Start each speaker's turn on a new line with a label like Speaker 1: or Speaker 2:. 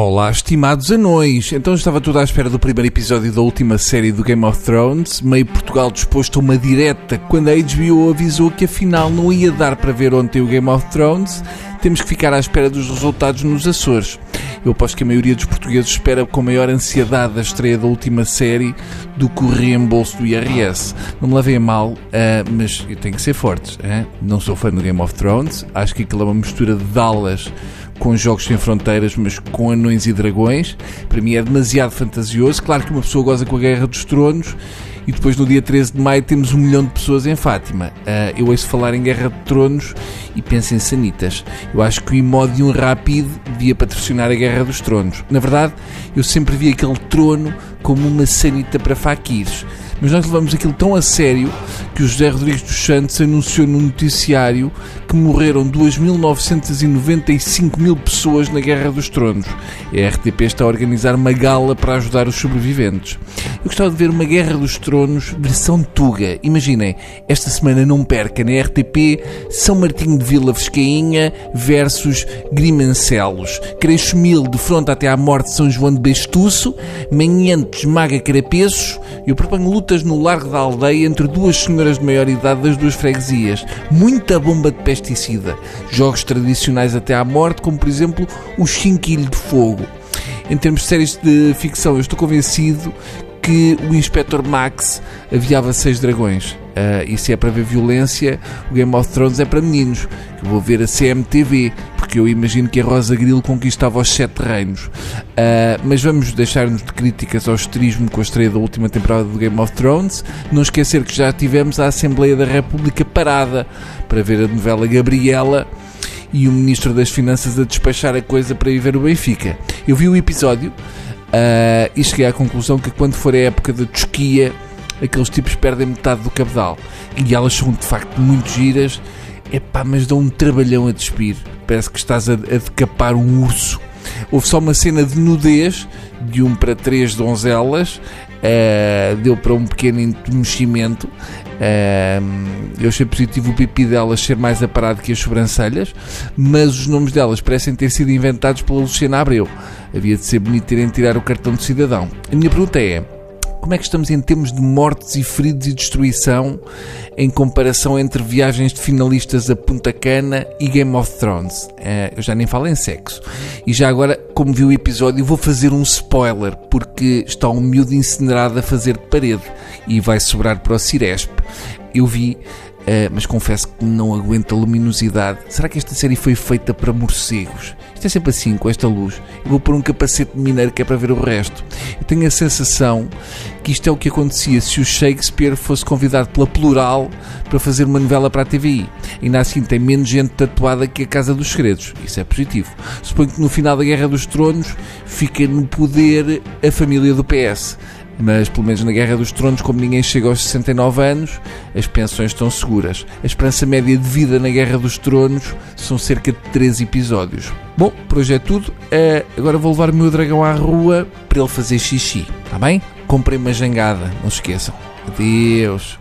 Speaker 1: Olá, estimados anões! Então estava tudo à espera do primeiro episódio da última série do Game of Thrones, meio Portugal disposto a uma direta quando a HBO avisou que afinal não ia dar para ver ontem o Game of Thrones, temos que ficar à espera dos resultados nos Açores. Eu aposto que a maioria dos portugueses espera com maior ansiedade a estreia da última série do que o reembolso do IRS. Não me levem mal, uh, mas tenho que ser fortes. Uh? Não sou fã do Game of Thrones, acho que aquilo é uma mistura de Dallas com jogos sem fronteiras, mas com anões e dragões. Para mim é demasiado fantasioso. Claro que uma pessoa goza com a Guerra dos Tronos e depois no dia 13 de maio temos um milhão de pessoas em Fátima. Uh, eu ouço falar em Guerra de Tronos e penso em sanitas. Eu acho que o Imodium Rápido devia patrocinar a Guerra dos Tronos. Na verdade, eu sempre vi aquele trono como uma sanita para faquires mas nós levamos aquilo tão a sério que o José Rodrigues dos Santos anunciou no noticiário que morreram 2.995 mil pessoas na Guerra dos Tronos. A RTP está a organizar uma gala para ajudar os sobreviventes. Eu gostava de ver uma Guerra dos Tronos versão Tuga. Imaginem, esta semana não perca na RTP São Martinho de Vila Vescainha versus Grimancelos. Cresço Mil de fronte até à morte de São João de Bestuço, Manhante esmaga Carapeços. Eu proponho luta lutas no largo da aldeia entre duas senhoras de maior idade das duas freguesias. Muita bomba de pesticida. Jogos tradicionais até à morte, como por exemplo o Chinquilho de Fogo. Em termos de séries de ficção, eu estou convencido que o Inspector Max aviava seis dragões. Uh, e se é para ver violência, o Game of Thrones é para meninos. Eu vou ver a CMTV, porque eu imagino que a Rosa Grilo conquistava os sete reinos. Uh, mas vamos deixar-nos de críticas ao esterismo com a estreia da última temporada do Game of Thrones. Não esquecer que já tivemos a Assembleia da República parada para ver a novela Gabriela e o Ministro das Finanças a despachar a coisa para ir ver o Benfica. Eu vi o episódio uh, e cheguei à conclusão que quando for a época da tosquia aqueles tipos perdem metade do cabedal. E elas são de facto muito giras, epá, mas dão um trabalhão a despir. Parece que estás a, a decapar um urso. Houve só uma cena de nudez de um para três donzelas, uh, deu para um pequeno entumecimento. Uh, eu achei positivo o pipi delas ser mais aparado que as sobrancelhas, mas os nomes delas parecem ter sido inventados pela Luciana Abreu. Havia de ser bonito terem tirar o cartão de cidadão. A minha pergunta é: como é que estamos em termos de mortes e feridos e destruição em comparação entre viagens de finalistas a Punta Cana e Game of Thrones? É, eu já nem falo em sexo. E já agora, como vi o episódio, vou fazer um spoiler, porque está um miúdo incinerado a fazer de parede e vai sobrar para o Ciresp. Eu vi Uh, mas confesso que não aguento a luminosidade. Será que esta série foi feita para morcegos? Isto é sempre assim, com esta luz. Eu vou pôr um capacete mineiro que é para ver o resto. Eu tenho a sensação que isto é o que acontecia se o Shakespeare fosse convidado pela Plural para fazer uma novela para a TVI. Ainda assim tem menos gente tatuada que a Casa dos Segredos. Isso é positivo. Suponho que no final da Guerra dos Tronos fica no poder a família do PS mas pelo menos na Guerra dos Tronos, como ninguém chega aos 69 anos, as pensões estão seguras. A esperança média de vida na Guerra dos Tronos são cerca de 3 episódios. Bom, por hoje é tudo. Uh, agora vou levar o meu dragão à rua para ele fazer xixi, está bem? Comprei uma jangada, não se esqueçam. Adeus.